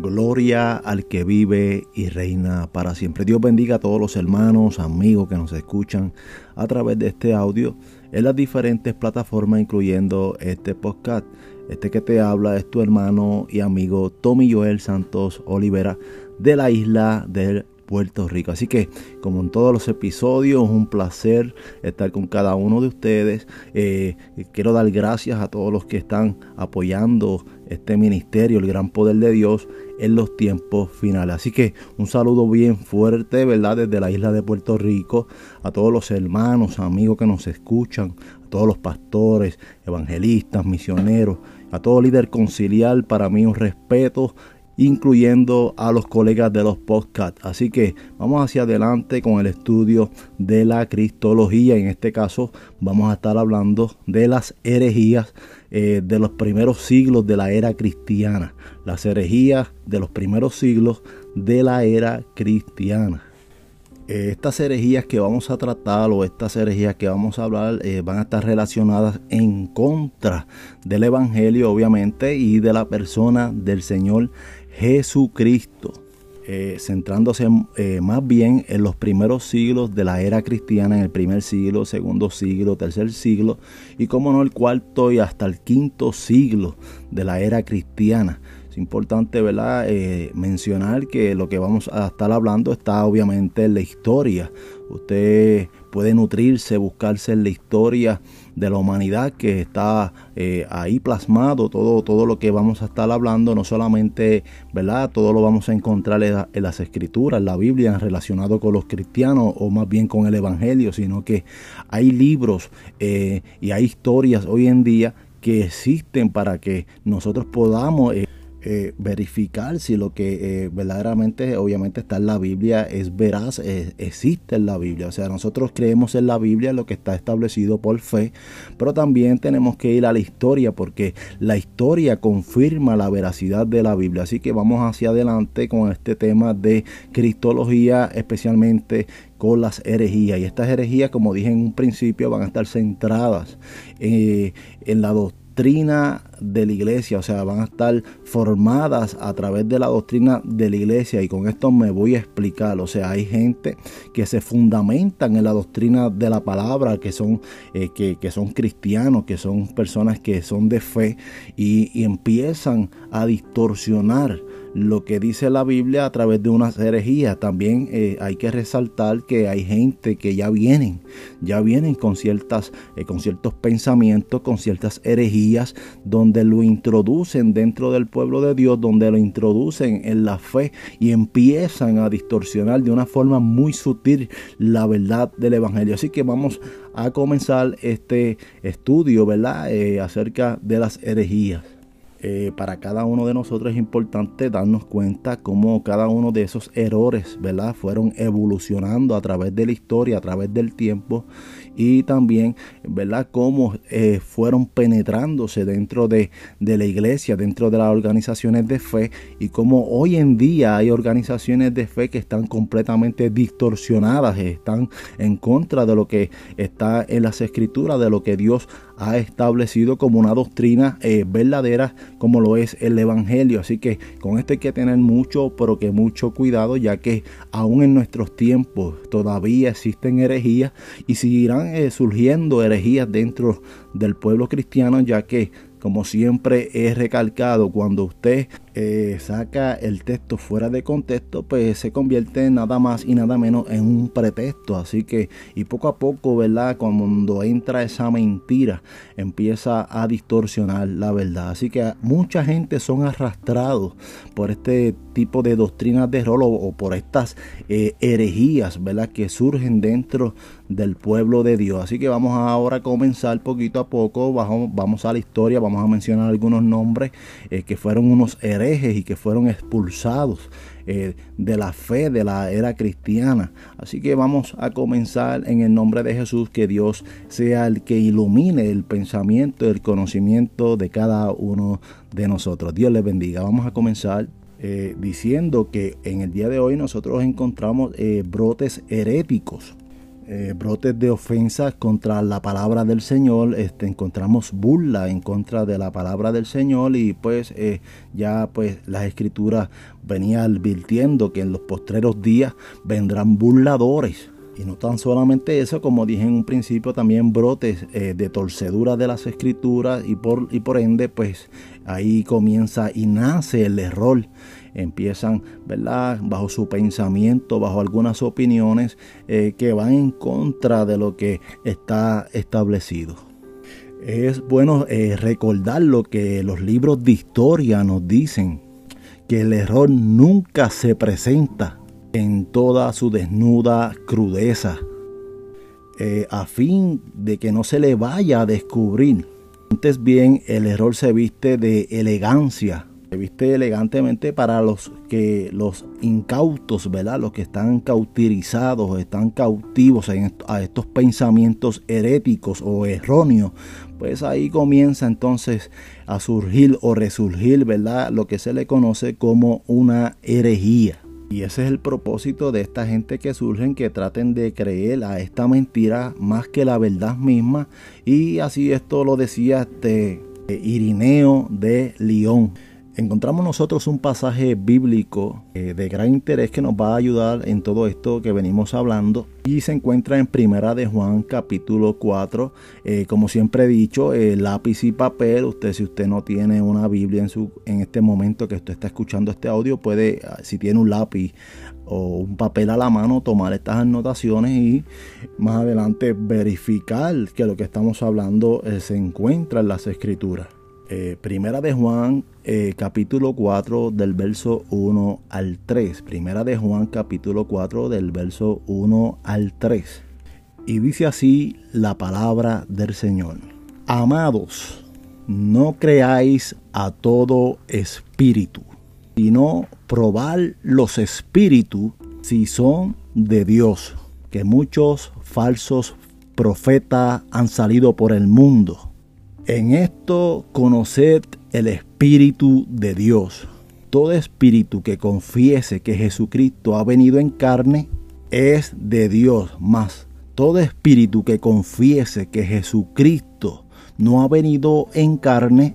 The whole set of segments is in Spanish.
Gloria al que vive y reina para siempre. Dios bendiga a todos los hermanos, amigos que nos escuchan a través de este audio en las diferentes plataformas, incluyendo este podcast. Este que te habla es tu hermano y amigo Tommy Joel Santos Olivera de la isla del Puerto Rico. Así que, como en todos los episodios, un placer estar con cada uno de ustedes. Eh, quiero dar gracias a todos los que están apoyando este ministerio, el gran poder de Dios en los tiempos finales. Así que un saludo bien fuerte, ¿verdad? Desde la isla de Puerto Rico, a todos los hermanos, amigos que nos escuchan, a todos los pastores, evangelistas, misioneros, a todo líder conciliar, para mí un respeto incluyendo a los colegas de los podcasts. Así que vamos hacia adelante con el estudio de la cristología. En este caso vamos a estar hablando de las herejías eh, de los primeros siglos de la era cristiana. Las herejías de los primeros siglos de la era cristiana. Eh, estas herejías que vamos a tratar o estas herejías que vamos a hablar eh, van a estar relacionadas en contra del Evangelio obviamente y de la persona del Señor Jesucristo, eh, centrándose eh, más bien en los primeros siglos de la era cristiana, en el primer siglo, segundo siglo, tercer siglo y como no el cuarto y hasta el quinto siglo de la era cristiana. Es importante ¿verdad? Eh, mencionar que lo que vamos a estar hablando está obviamente en la historia. Usted puede nutrirse, buscarse en la historia de la humanidad que está eh, ahí plasmado, todo, todo lo que vamos a estar hablando, no solamente, ¿verdad? Todo lo vamos a encontrar en, las escrituras, en la Biblia, relacionado con los cristianos o más bien con el Evangelio, sino que hay libros eh, y hay historias hoy en día que existen para que nosotros podamos... eh, verificar si lo que eh, verdaderamente obviamente está en la Biblia es veraz, eh, existe en la Biblia. O sea, nosotros creemos en la Biblia, lo que está establecido por fe, pero también tenemos que ir a la historia porque la historia confirma la veracidad de la Biblia. Así que vamos hacia adelante con este tema de cristología, especialmente con las herejías. Y estas herejías, como dije en un principio, van a estar centradas en la doctrina doctrina de la iglesia, o sea, van a estar formadas a través de la doctrina de la iglesia y con esto me voy a explicar, o sea, hay gente que se fundamentan en la doctrina de la palabra, que son, eh, que, son cristianos, que son personas que son de fe y empiezan a distorsionar lo que dice la Biblia a través de unas herejías. También eh, hay que resaltar que hay gente que ya vienen, ya vienen con ciertas, eh, con ciertos pensamientos, con ciertas herejías, donde lo introducen dentro del pueblo de Dios, donde lo introducen en la fe y empiezan a distorsionar de una forma muy sutil la verdad del Evangelio. Así que vamos a comenzar este estudio, ¿verdad? Eh, acerca de las herejías. Eh, para cada uno de nosotros es importante darnos cuenta cómo cada uno de esos errores, ¿verdad? Fueron evolucionando a través de la historia, a través del tiempo y también, ¿verdad?, cómo eh, fueron penetrándose dentro de, de, la iglesia, dentro de las organizaciones de fe y cómo hoy en día hay organizaciones de fe que están completamente distorsionadas, están en contra de lo que está en las escrituras, de lo que Dios ha establecido como una doctrina eh, verdadera como lo es el Evangelio. Así que con esto hay que tener mucho, pero que mucho cuidado, ya que aún en nuestros tiempos todavía existen herejías y seguirán eh, surgiendo herejías dentro del pueblo cristiano, ya que, como siempre he recalcado, cuando usted eh, saca el texto fuera de contexto, pues se convierte nada más y nada menos en un pretexto. Así que, y poco a poco, ¿verdad? Cuando entra esa mentira, empieza a distorsionar la verdad. Así que mucha gente son arrastrados por este tipo de doctrinas de rol o, por estas eh, herejías, ¿verdad? Que surgen dentro del pueblo de Dios. Así que vamos ahora a comenzar poquito a poco. Vamos, a la historia, vamos a mencionar algunos nombres eh, que fueron unos herejes y que fueron expulsados eh, de la fe de la era cristiana. Así que vamos a comenzar en el nombre de Jesús, que Dios sea el que ilumine el pensamiento, el conocimiento de cada uno de nosotros. Dios les bendiga. Vamos a comenzar eh, diciendo que en el día de hoy nosotros encontramos eh, brotes heréticos eh, brotes de ofensas contra la palabra del Señor, este, encontramos burla en contra de la palabra del Señor y pues eh, ya pues las escrituras venía advirtiendo que en los postreros días vendrán burladores. Y no tan solamente eso, como dije en un principio, también brotes eh, de torcedura de las escrituras y por, y por ende pues ahí comienza y nace el error empiezan, ¿verdad? Bajo su pensamiento, bajo algunas opiniones eh, que van en contra de lo que está establecido. Es bueno eh, recordar lo que los libros de historia nos dicen, que el error nunca se presenta en toda su desnuda crudeza, eh, a fin de que no se le vaya a descubrir. Antes bien, el error se viste de elegancia, viste elegantemente para los que los incautos, ¿verdad? Los que están cautirizados, están cautivos a estos pensamientos heréticos o erróneos, pues ahí comienza entonces a surgir o resurgir, ¿verdad? Lo que se le conoce como una herejía. Y ese es el propósito de esta gente que surgen, que traten de creer a esta mentira más que la verdad misma. Y así esto lo decía este Irineo de León encontramos nosotros un pasaje bíblico eh, de gran interés que nos va a ayudar en todo esto que venimos hablando. Y se encuentra en Primera de Juan capítulo 4 eh, como siempre he dicho eh, lápiz y papel. Usted si usted no tiene una Biblia en su en este momento que usted está escuchando este audio puede ah, si tiene un lápiz o un papel a la mano tomar estas anotaciones y más adelante verificar que lo que estamos hablando se encuentra en las escrituras eh, primera de Juan, eh, capítulo 4, del verso 1 al 3. Primera de Juan, capítulo 4, del verso 1 al 3. Y dice así la palabra del Señor. Amados, no creáis a todo espíritu, sino probar los espíritus si son de Dios, que muchos falsos profetas han salido por el mundo en esto conoced el Espíritu de Dios. Todo espíritu que confiese que Jesucristo ha venido en carne es de Dios, más todo espíritu que confiese que Jesucristo no ha venido en carne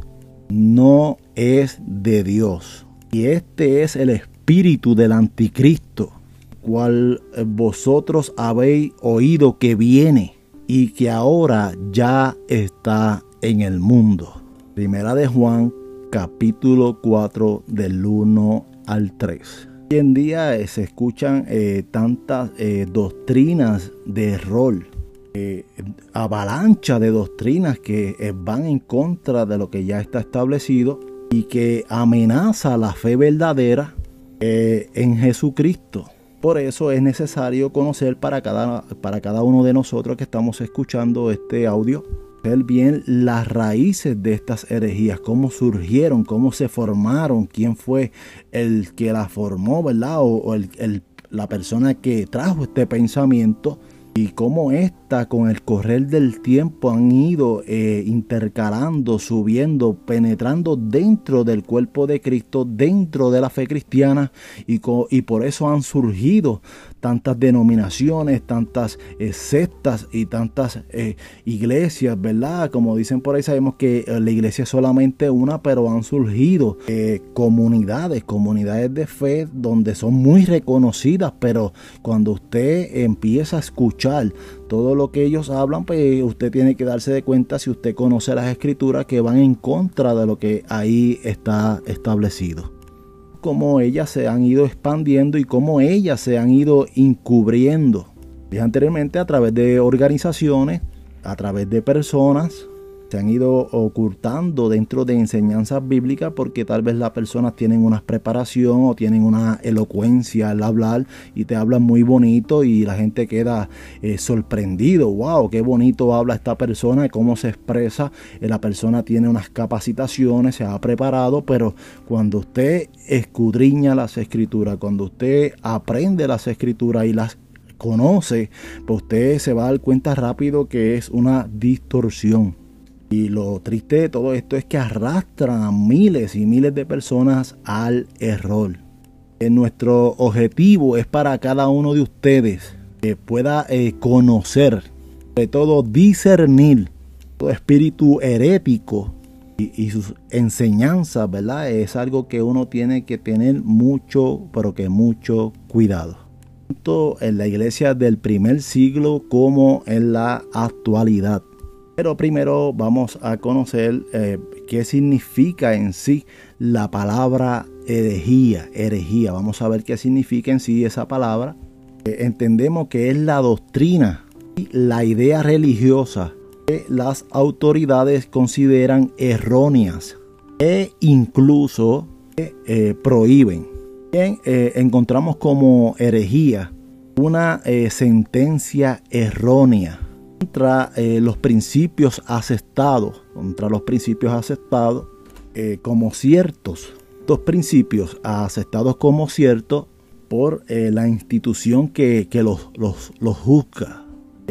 no es de Dios. Y este es el espíritu del anticristo, cual vosotros habéis oído que viene y que ahora ya está en el mundo. Primera de Juan capítulo 4 del 1 al 3. Hoy en día eh, se escuchan eh, tantas eh, doctrinas de rol, avalancha de doctrinas que van en contra de lo que ya está establecido y que amenaza la fe verdadera en Jesucristo. Por eso es necesario conocer para cada, para cada uno de nosotros que estamos escuchando este audio ver bien las raíces de estas herejías, cómo surgieron, cómo se formaron, quién fue el que la formó, ¿verdad? O, la persona que trajo este pensamiento y cómo con el correr del tiempo han ido eh, intercalando, subiendo, penetrando dentro del cuerpo de Cristo, dentro de la fe cristiana y, y por eso han surgido tantas denominaciones, tantas eh, sectas y tantas eh, iglesias, ¿verdad? Como dicen por ahí, sabemos que la iglesia es solamente una, pero han surgido comunidades, comunidades de fe donde son muy reconocidas, pero cuando usted empieza a escuchar todo lo que ellos hablan, pues usted tiene que darse de cuenta si usted conoce las escrituras que van en contra de lo que ahí está establecido cómo ellas se han ido expandiendo y cómo ellas se han ido encubriendo. Dije anteriormente a través de organizaciones, a través de personas, se han ido ocultando dentro de enseñanzas bíblicas porque tal vez las personas tienen una preparación o tienen una elocuencia al hablar y te hablan muy bonito y la gente queda eh, sorprendido, wow, qué bonito habla esta persona y cómo se expresa, eh, la persona tiene unas capacitaciones, se ha preparado, pero cuando usted escudriña las escrituras, cuando usted aprende las escrituras y las conoce, pues usted se va a dar cuenta rápido que es una distorsión. Y lo triste de todo esto es que arrastran a miles y miles de personas al error. nuestro objetivo es para cada uno de ustedes que pueda eh, conocer, sobre todo discernir todo espíritu herético y, sus enseñanzas, ¿verdad? Es algo que uno tiene que tener mucho, pero que mucho cuidado. Tanto en la iglesia del primer siglo como en la actualidad. Pero primero vamos a conocer eh, qué significa en sí la palabra herejía, herejía. Vamos a ver qué significa en sí esa palabra. Eh, entendemos que es la doctrina y la idea religiosa que las autoridades consideran erróneas e incluso eh, prohíben. Eh, encontramos como herejía una sentencia errónea contra los principios aceptados, contra los principios aceptados como ciertos principios aceptados como ciertos por eh, la institución que, los, los, juzga.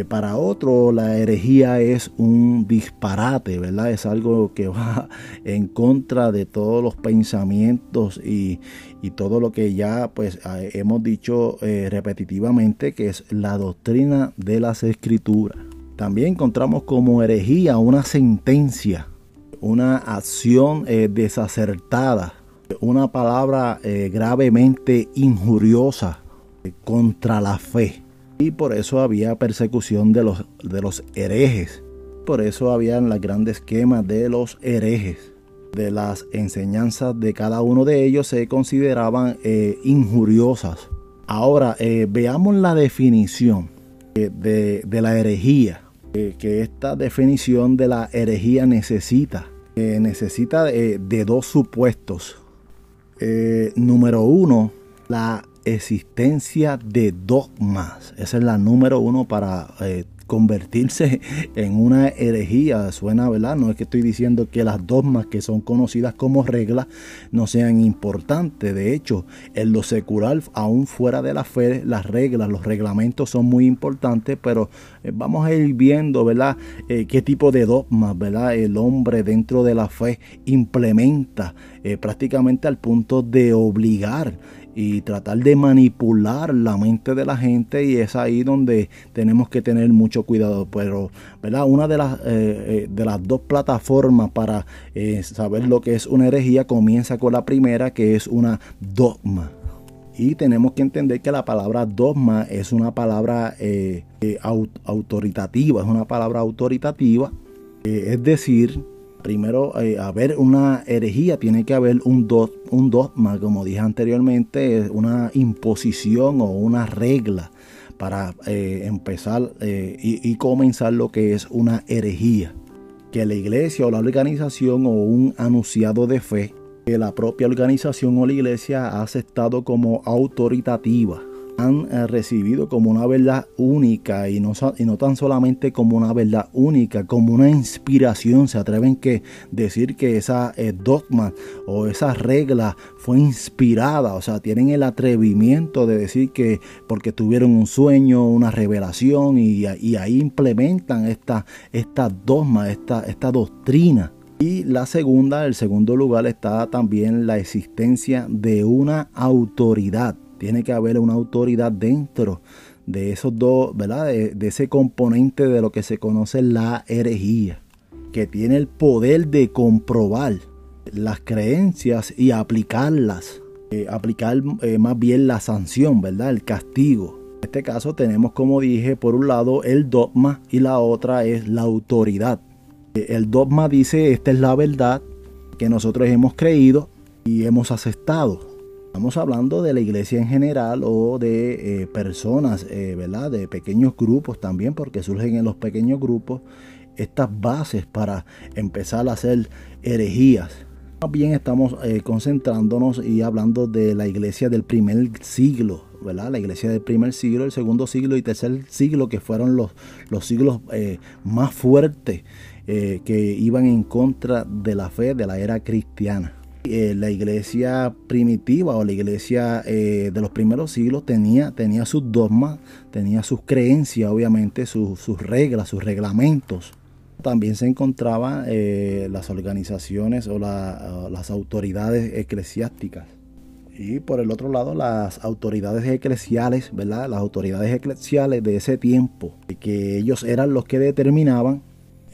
para otro la herejía es un disparate, ¿verdad? Es algo que va en contra de todos los pensamientos y, todo lo que ya pues hemos dicho eh, repetitivamente que es la doctrina de las escrituras. También encontramos como herejía una sentencia, una acción eh, desacertada una palabra eh, gravemente injuriosa eh, contra la fe. Y por eso había persecución de los, de los herejes. Por eso habían las grandes esquemas de los herejes. De las enseñanzas de cada uno de ellos se consideraban injuriosas. Ahora veamos la definición de, la herejía. Que esta definición de la herejía necesita. necesita de dos supuestos eh, número uno, la existencia de dogmas. Esa es la número uno para eh, convertirse en una herejía. Suena, ¿verdad? No es que estoy diciendo que las dogmas que son conocidas como reglas no sean importantes. De hecho, en lo secular, aún fuera de la fe, las reglas, los reglamentos son muy importantes, pero eh, vamos a ir viendo, ¿verdad? Eh, qué tipo de dogmas, ¿verdad? El hombre dentro de la fe implementa eh, prácticamente al punto de obligar y tratar de manipular la mente de la gente y es ahí donde tenemos que tener mucho cuidado. Pero, ¿verdad? Una de las, eh, eh, de las dos plataformas para eh, saber lo que es una herejía comienza con la primera que es una dogma. Y tenemos que entender que la palabra dogma es una palabra autoritativa, es una palabra autoritativa, es decir, primero eh, haber una herejía tiene que haber un, un dogma, como dije anteriormente, una imposición o una regla para eh, empezar eh, y, comenzar lo que es una herejía. Que la iglesia o la organización o un anunciado de fe, que la propia organización o la iglesia ha aceptado como autoritativa han eh, recibido como una verdad única y no, y no tan solamente como una verdad única, como una inspiración. Se atreven que decir que esa eh, dogma o esa regla fue inspirada, o sea, tienen el atrevimiento de decir que porque tuvieron un sueño, una revelación y, ahí implementan esta, dogma, esta doctrina. Y la segunda, el segundo lugar está también la existencia de una autoridad tiene que haber una autoridad dentro de esos dos, ¿verdad? De, ese componente de lo que se conoce la herejía, que tiene el poder de comprobar las creencias y aplicarlas, eh, aplicar eh, más bien la sanción, ¿verdad? El castigo. En este caso tenemos, como dije, por un lado el dogma y la otra es la autoridad. Eh, el dogma dice, esta es la verdad que nosotros hemos creído y hemos aceptado. Estamos hablando de la iglesia en general o de eh, personas, eh, ¿verdad? De pequeños grupos también, porque surgen en los pequeños grupos estas bases para empezar a hacer herejías. Más bien estamos eh, concentrándonos y hablando de la iglesia del primer siglo, ¿verdad? La iglesia del primer siglo, el segundo siglo y tercer siglo, que fueron los, los siglos más fuertes que iban en contra de la fe de la era cristiana. Eh, la iglesia primitiva o la iglesia eh, de los primeros siglos tenía, tenía sus dogmas, tenía sus creencias, obviamente, sus reglas, sus reglamentos. También se encontraban eh, las organizaciones o las autoridades eclesiásticas. Y por el otro lado, las autoridades eclesiales, ¿verdad? Las autoridades eclesiales de ese tiempo, que ellos eran los que determinaban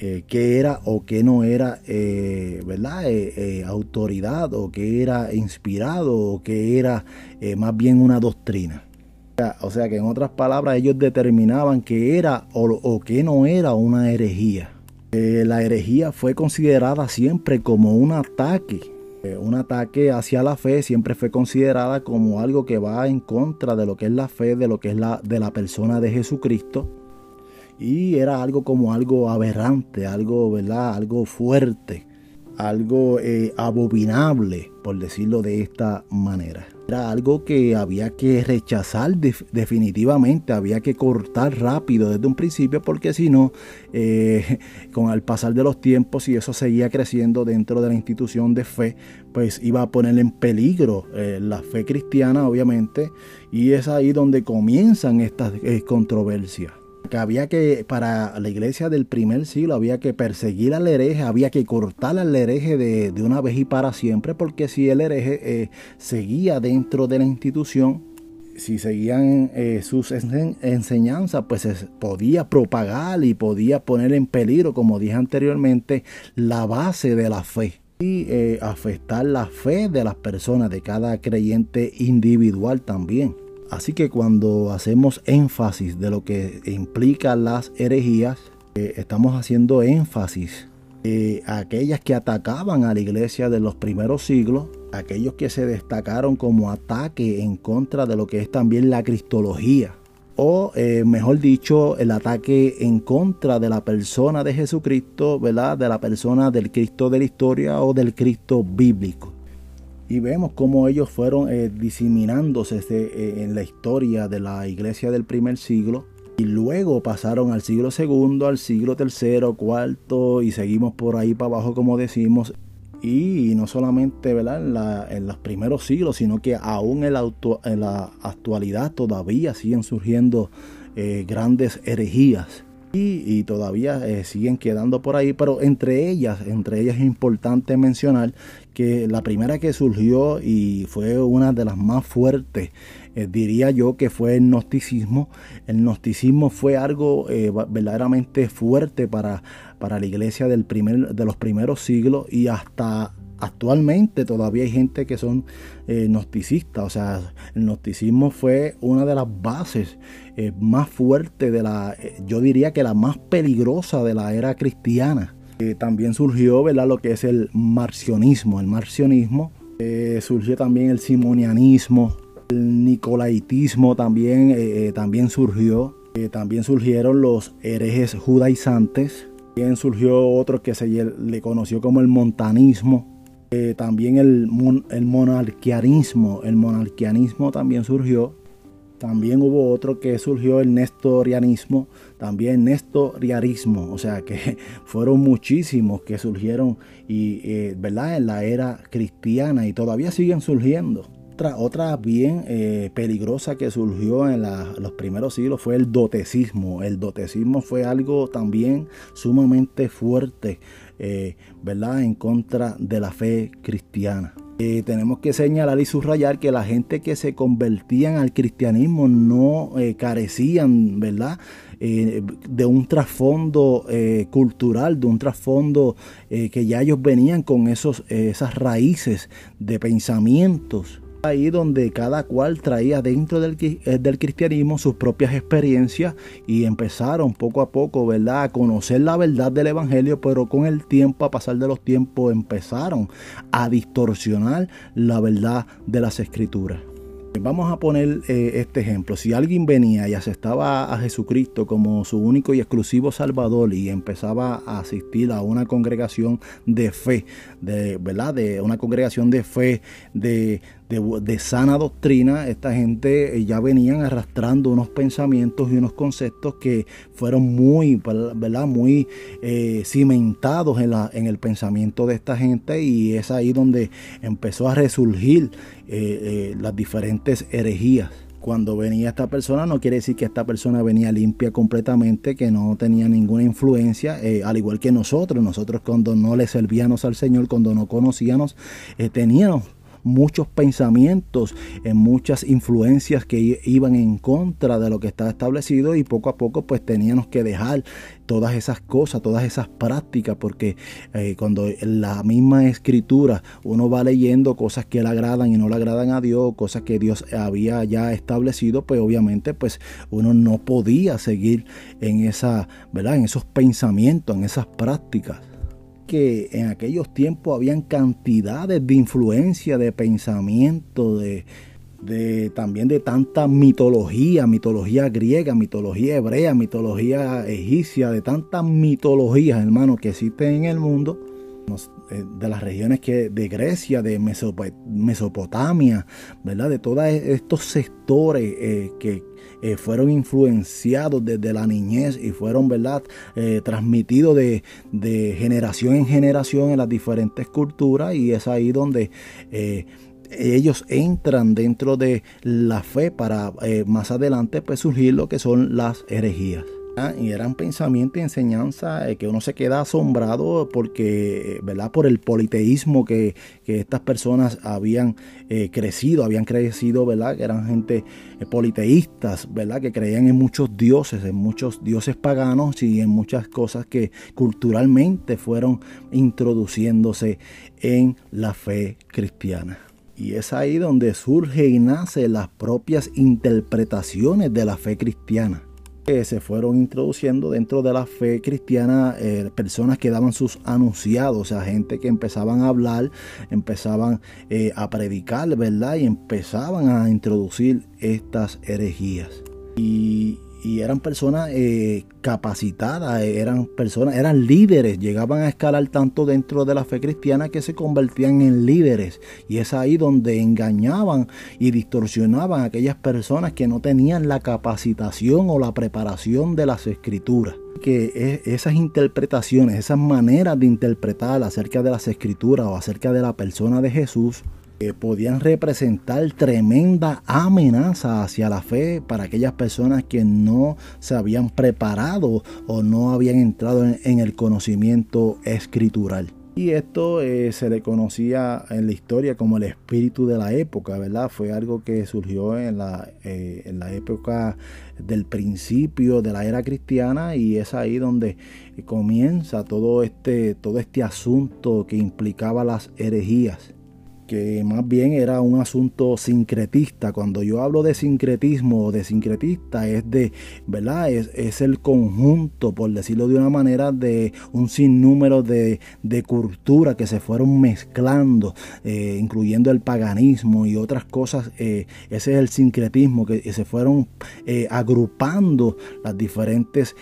eh, qué era o qué no era, eh, ¿verdad? Eh, autoridad o qué era inspirado o qué era más bien una doctrina. O sea que en otras palabras ellos determinaban qué era o, o qué no era una herejía. la herejía fue considerada siempre como un ataque eh, un ataque hacia la fe siempre fue considerada como algo que va en contra de lo que es la fe, de lo que es la de la persona de Jesucristo. Y era algo como algo aberrante, algo, ¿verdad? Algo fuerte, algo eh, abominable, por decirlo de esta manera. Era algo que había que rechazar definitivamente, había que cortar rápido desde un principio porque si no, eh, con el pasar de los tiempos y eso seguía creciendo dentro de la institución de fe, pues iba a poner en peligro eh, la fe cristiana obviamente y es ahí donde comienzan estas controversias que había que, para la iglesia del primer siglo, había que perseguir al hereje, había que cortar al hereje de, una vez y para siempre, porque si el hereje eh, seguía dentro de la institución, si seguían eh, sus enseñanzas, pues se podía propagar y podía poner en peligro, como dije anteriormente, la base de la fe y eh, afectar la fe de las personas, de cada creyente individual también. Así que cuando hacemos énfasis de lo que implica las herejías, eh, estamos haciendo énfasis eh, a aquellas que atacaban a la iglesia de los primeros siglos, aquellos que se destacaron como ataque en contra de lo que es también la cristología, o eh, mejor dicho, el ataque en contra de la persona de Jesucristo, ¿verdad? De la persona del Cristo de la historia o del Cristo bíblico y vemos cómo ellos fueron eh, diseminándose eh, en la historia de la iglesia del primer siglo y luego pasaron al siglo segundo, al siglo tercero, cuarto y seguimos por ahí para abajo como decimos y no solamente. En, los primeros siglos, sino que aún en la, en la actualidad todavía siguen surgiendo eh, grandes herejías y, todavía eh, siguen quedando por ahí, pero entre ellas, entre ellas es importante mencionar que la primera que surgió y fue una de las más fuertes, eh, diría yo que fue el gnosticismo. El gnosticismo fue algo eh, verdaderamente fuerte para, para la iglesia del primer, de los primeros siglos y hasta actualmente todavía hay gente que son eh, gnosticistas, o sea, el gnosticismo fue una de las bases eh, más fuertes de la, eh, yo diría que la más peligrosa de la era cristiana. también surgió, ¿verdad? Lo que es el marcionismo, el marcionismo, surgió también el simonianismo, el nicolaitismo también, también surgió, también surgieron los herejes judaizantes, también surgió otro que se le conoció como el montanismo, eh, también el, monarquianismo, el monarquianismo también surgió. También hubo otro que surgió el nestorianismo, también nestorianismo, o sea que fueron muchísimos que surgieron y, eh, ¿verdad? en la era cristiana y todavía siguen surgiendo. Otra, otra bien eh, peligrosa que surgió en los primeros siglos fue el dotecismo. El dotecismo fue algo también sumamente fuerte, eh, ¿verdad? En contra de la fe cristiana. Eh, tenemos que señalar y subrayar que la gente que se convertían al cristianismo no carecían, ¿verdad? de un trasfondo cultural, de un trasfondo que ya ellos venían con esos, esas raíces de pensamientos ahí donde cada cual traía dentro del, eh, del, cristianismo sus propias experiencias y empezaron poco a poco, ¿verdad?, a conocer la verdad del evangelio, pero con el tiempo, a pasar de los tiempos, empezaron a distorsionar la verdad de las escrituras. Vamos a poner eh, este ejemplo. Si alguien venía y aceptaba a Jesucristo como su único y exclusivo Salvador y empezaba a asistir a una congregación de fe, de verdad, de una congregación de fe, de, de, sana doctrina, esta gente eh, ya venían arrastrando unos pensamientos y unos conceptos que fueron muy, ¿verdad? muy eh, cimentados en, la, en el pensamiento de esta gente y es ahí donde empezó a resurgir eh, las diferentes herejías cuando venía esta persona no quiere decir que esta persona venía limpia completamente, que no tenía ninguna influencia, al igual que nosotros, nosotros cuando no le servíamos al Señor, cuando no conocíamos, teníamos muchos pensamientos, en muchas influencias que iban en contra de lo que estaba establecido y poco a poco pues teníamos que dejar todas esas cosas, todas esas prácticas, porque eh, cuando en la misma escritura uno va leyendo cosas que le agradan y no le agradan a Dios, cosas que Dios había ya establecido, pues obviamente pues uno no podía seguir en esa, ¿verdad? En esos pensamientos, en esas prácticas que en aquellos tiempos habían cantidades de influencia, de pensamiento, de, también de tanta mitología, mitología griega, mitología hebrea, mitología egipcia, de tantas mitologías, hermano, que existen en el mundo, de las regiones que de Grecia, de Mesopotamia, ¿verdad? De todos estos sectores eh, que eh, fueron influenciados desde la niñez y fueron, ¿verdad?, transmitidos de, de, generación en generación en las diferentes culturas y es ahí donde ellos entran dentro de la fe para eh, más adelante pues surgir lo que son las herejías. Ah, y eran pensamientos y enseñanza eh, que uno se queda asombrado porque, ¿verdad? Por el politeísmo que, estas personas habían eh, crecido, habían crecido, ¿verdad? Que eran gente politeístas, ¿verdad? Que creían en muchos dioses, en muchos dioses paganos y en muchas cosas que culturalmente fueron introduciéndose en la fe cristiana. Y es ahí donde surge y nace las propias interpretaciones de la fe cristiana. Que se fueron introduciendo dentro de la fe cristiana eh, personas que daban sus anunciados, o sea, gente que empezaban a hablar, empezaban eh, a predicar, ¿verdad? Y empezaban a introducir estas herejías. Y, y eran personas eh, capacitadas, eran personas, eran líderes, llegaban a escalar tanto dentro de la fe cristiana que se convertían en líderes. Y es ahí donde engañaban y distorsionaban a aquellas personas que no tenían la capacitación o la preparación de las escrituras que esas interpretaciones, esas maneras de interpretar acerca de las escrituras o acerca de la persona de Jesús, podían representar tremenda amenaza hacia la fe para aquellas personas que no se habían preparado o no habían entrado en, el conocimiento escritural. Y esto eh, se le conocía en la historia como el espíritu de la época, ¿verdad? Fue algo que surgió en la, eh, en la época del principio de la era cristiana y es ahí donde comienza todo este, todo este asunto que implicaba las herejías que más bien era un asunto sincretista. Cuando yo hablo de sincretismo o de sincretista es de, ¿verdad? Es, el conjunto, por decirlo de una manera, de un sinnúmero de, de culturas que se fueron mezclando, eh, incluyendo el paganismo y otras cosas. Eh, ese es el sincretismo, que se fueron eh, agrupando las diferentes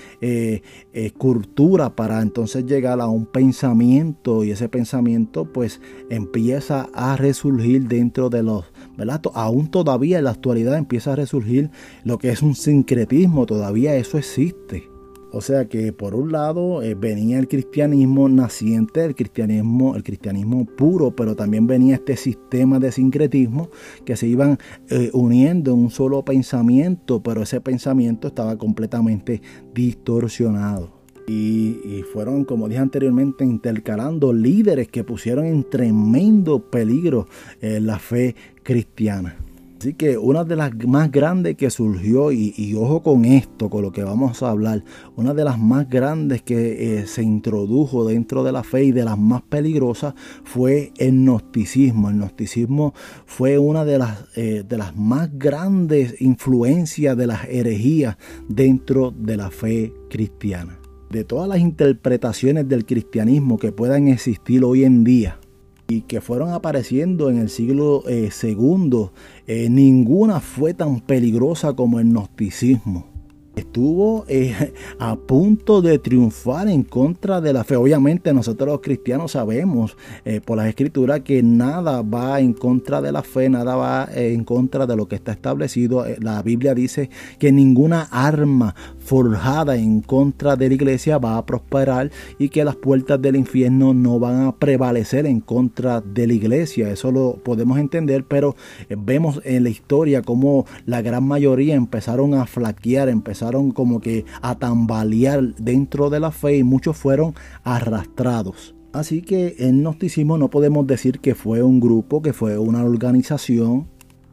culturas para entonces llegar a un pensamiento y ese pensamiento pues empieza a resurgir dentro de los, ¿verdad? Aún todavía en la actualidad empieza a resurgir lo que es un sincretismo, todavía eso existe. O sea que por un lado eh, venía el cristianismo naciente, el cristianismo, el cristianismo puro, pero también venía este sistema de sincretismo que se iban eh, uniendo en un solo pensamiento, pero ese pensamiento estaba completamente distorsionado. Y, fueron, como dije anteriormente, intercalando líderes que pusieron en tremendo peligro eh, la fe cristiana. Así que una de las más grandes que surgió, y, ojo con esto, con lo que vamos a hablar, una de las más grandes que eh, se introdujo dentro de la fe y de las más peligrosas fue el gnosticismo. El gnosticismo fue una de las, eh, de las más grandes influencias de las herejías dentro de la fe cristiana de todas las interpretaciones del cristianismo que puedan existir hoy en día y que fueron apareciendo en el siglo II, eh, eh, ninguna fue tan peligrosa como el gnosticismo estuvo eh, a punto de triunfar en contra de la fe. Obviamente nosotros los cristianos sabemos eh, por las escrituras que nada va en contra de la fe, nada va eh, en contra de lo que está establecido. La Biblia dice que ninguna arma forjada en contra de la iglesia va a prosperar y que las puertas del infierno no van a prevalecer en contra de la iglesia. Eso lo podemos entender, pero vemos en la historia como la gran mayoría empezaron a flaquear, empezaron como que a tambalear dentro de la fe y muchos fueron arrastrados. Así que el gnosticismo no podemos decir que fue un grupo, que fue una organización,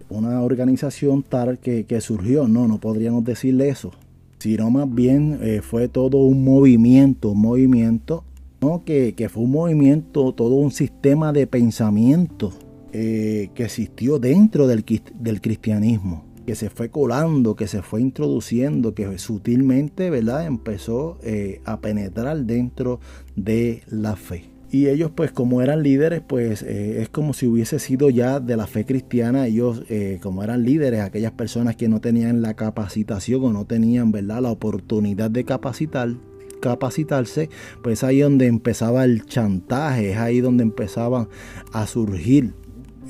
una organización tal que, surgió, no, no podríamos decirle eso, sino más bien eh, fue todo un movimiento, un movimiento, ¿no? que, fue un movimiento, todo un sistema de pensamiento eh, que existió dentro del, del cristianismo que se fue colando, que se fue introduciendo, que sutilmente, ¿verdad? Empezó eh, a penetrar dentro de la fe. Y ellos, pues como eran líderes, pues eh, es como si hubiese sido ya de la fe cristiana, ellos eh, como eran líderes, aquellas personas que no tenían la capacitación o no tenían, ¿verdad? La oportunidad de capacitar, capacitarse, pues ahí donde empezaba el chantaje, es ahí donde empezaban a surgir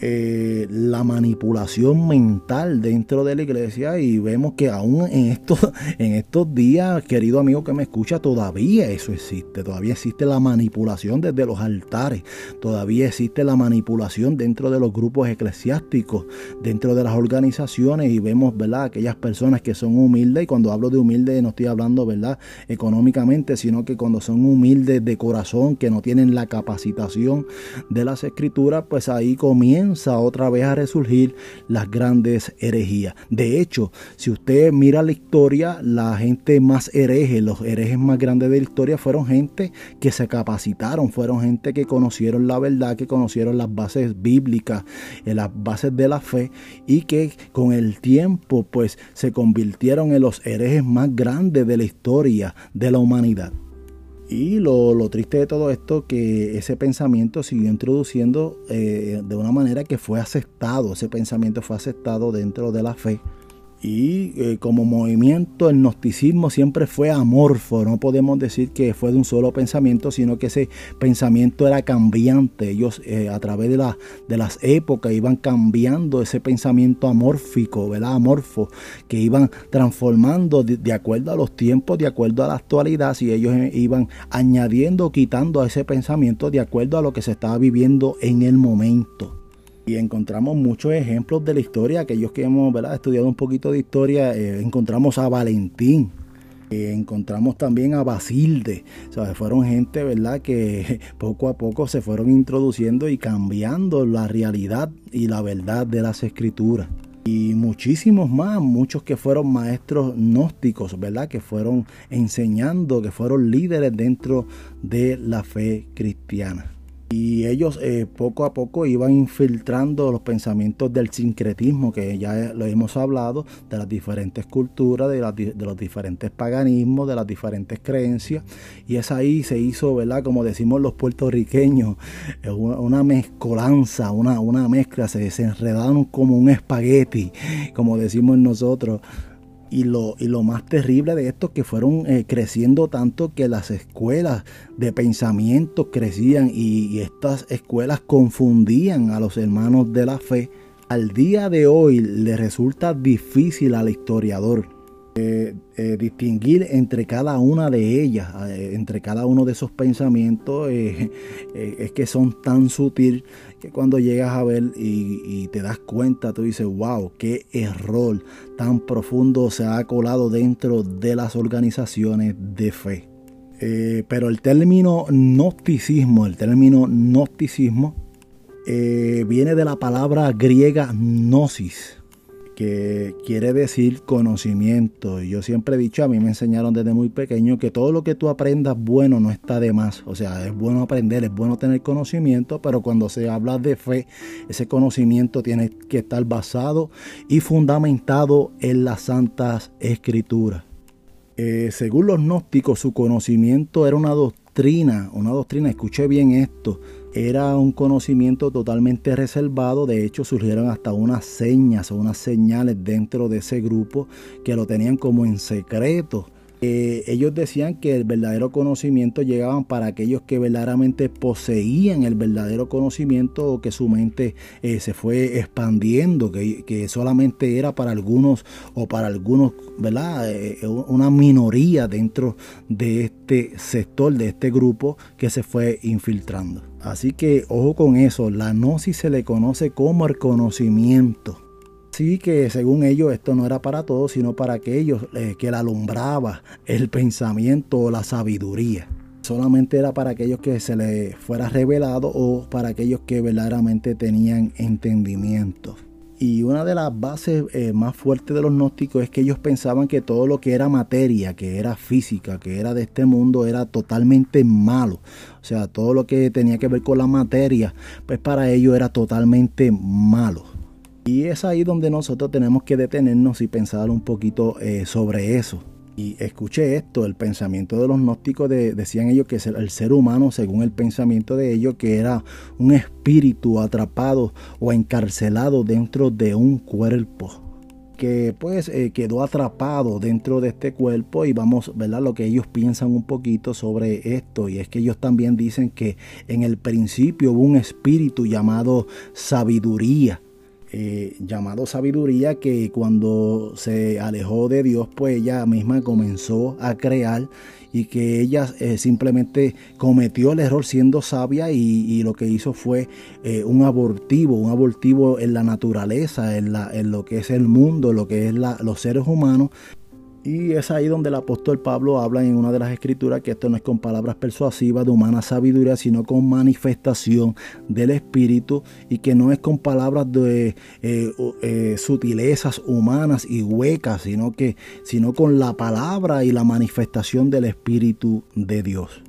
eh, la manipulación mental dentro de la iglesia y vemos que aún en estos, en estos días, querido amigo que me escucha, todavía eso existe, todavía existe la manipulación desde los altares, todavía existe la manipulación dentro de los grupos eclesiásticos, dentro de las organizaciones y vemos, ¿verdad? Aquellas personas que son humildes y cuando hablo de humildes no estoy hablando, ¿verdad? Económicamente, sino que cuando son humildes de corazón, que no tienen la capacitación de las escrituras, pues ahí comienza otra vez a resurgir las grandes herejías. De hecho, si usted mira la historia, la gente más hereje, los herejes más grandes de la historia fueron gente que se capacitaron, fueron gente que conocieron la verdad, que conocieron las bases bíblicas, eh, las bases de la fe y que con el tiempo pues se convirtieron en los herejes más grandes de la historia de la humanidad. Y lo, triste de todo esto, que ese pensamiento siguió introduciendo eh, de una manera que fue aceptado, ese pensamiento fue aceptado dentro de la fe y eh, como movimiento, el gnosticismo siempre fue amorfo. No podemos decir que fue de un solo pensamiento, sino que ese pensamiento era cambiante. Ellos eh, a través de, de las épocas iban cambiando ese pensamiento amórfico, ¿verdad? Amorfo, que iban transformando de, acuerdo a los tiempos, de acuerdo a la actualidad. Y ellos eh, iban añadiendo, quitando a ese pensamiento de acuerdo a lo que se estaba viviendo en el momento. Y encontramos muchos ejemplos de la historia, aquellos que hemos estudiado un poquito de historia, eh, encontramos a Valentín, eh, encontramos también a Basilde, o fueron gente, ¿verdad?, que poco a poco se fueron introduciendo y cambiando la realidad y la verdad de las escrituras. Y muchísimos más, muchos que fueron maestros gnósticos, ¿verdad?, que fueron enseñando, que fueron líderes dentro de la fe cristiana. Y ellos eh, poco a poco iban infiltrando los pensamientos del sincretismo, que ya lo hemos hablado, de las diferentes culturas, de, los diferentes paganismos, de las diferentes creencias. Y es ahí se hizo, ¿verdad? Como decimos los puertorriqueños, eh, una, mezcolanza, una, una mezcla, se desenredaron como un espagueti, como decimos nosotros. Y lo, y lo más terrible de esto es que fueron eh, creciendo tanto que las escuelas de pensamiento crecían y, estas escuelas confundían a los hermanos de la fe. Al día de hoy le resulta difícil al historiador eh, eh, distinguir entre cada una de ellas, entre cada uno de esos pensamientos, es que son tan sutiles que cuando llegas a ver y, te das cuenta, tú dices, wow, qué error tan profundo se ha colado dentro de las organizaciones de fe. Eh, pero el término gnosticismo, el término gnosticismo, eh, viene de la palabra griega gnosis, que quiere decir conocimiento. Y yo siempre he dicho, a mí me enseñaron desde muy pequeño que todo lo que tú aprendas bueno no está de más. O sea, es bueno aprender, es bueno tener conocimiento, pero cuando se habla de fe, ese conocimiento tiene que estar basado y fundamentado en las santas escrituras. Eh, según los gnósticos, su conocimiento era una doctrina, una doctrina, escuché bien esto, era un conocimiento totalmente reservado, de hecho surgieron hasta unas señas o unas señales dentro de ese grupo que lo tenían como en secreto eh, ellos decían que el verdadero conocimiento llegaban para aquellos que verdaderamente poseían el verdadero conocimiento o que su mente eh, se fue expandiendo, que, solamente era para algunos o para algunos, ¿verdad? Eh, una minoría dentro de este sector, de este grupo que se fue infiltrando. Así que ojo con eso, la gnosis se le conoce como el conocimiento Así que según ellos esto no era para todos, sino para aquellos eh, que le alumbraba el pensamiento o la sabiduría. solamente era para aquellos que se les fuera revelado o para aquellos que verdaderamente tenían entendimiento. Y una de las bases eh, más fuertes de los gnósticos es que ellos pensaban que todo lo que era materia, que era física, que era de este mundo, era totalmente malo. O sea, todo lo que tenía que ver con la materia, pues para ellos era totalmente malo. Y es ahí donde nosotros tenemos que detenernos y pensar un poquito eh, sobre eso. Y escuché esto, el pensamiento de los gnósticos decían ellos que el ser humano, según el pensamiento de ellos, que era un espíritu atrapado o encarcelado dentro de un cuerpo que pues eh, quedó atrapado dentro de este cuerpo y vamos, ¿verdad? Lo que ellos piensan un poquito sobre esto y es que ellos también dicen que en el principio hubo un espíritu llamado sabiduría eh, llamado sabiduría que cuando se alejó de Dios pues ella misma comenzó a crear y que ella eh, simplemente cometió el error siendo sabia y, lo que hizo fue eh, un abortivo, un abortivo en la naturaleza, en, la, en lo que es el mundo, lo que es los seres humanos y es ahí donde el apóstol Pablo habla en una de las escrituras que esto no es con palabras persuasivas de humana sabiduría, sino con manifestación del Espíritu y que no es con palabras de eh, eh, sutilezas humanas y huecas, sino que sino con la palabra y la manifestación del Espíritu de Dios.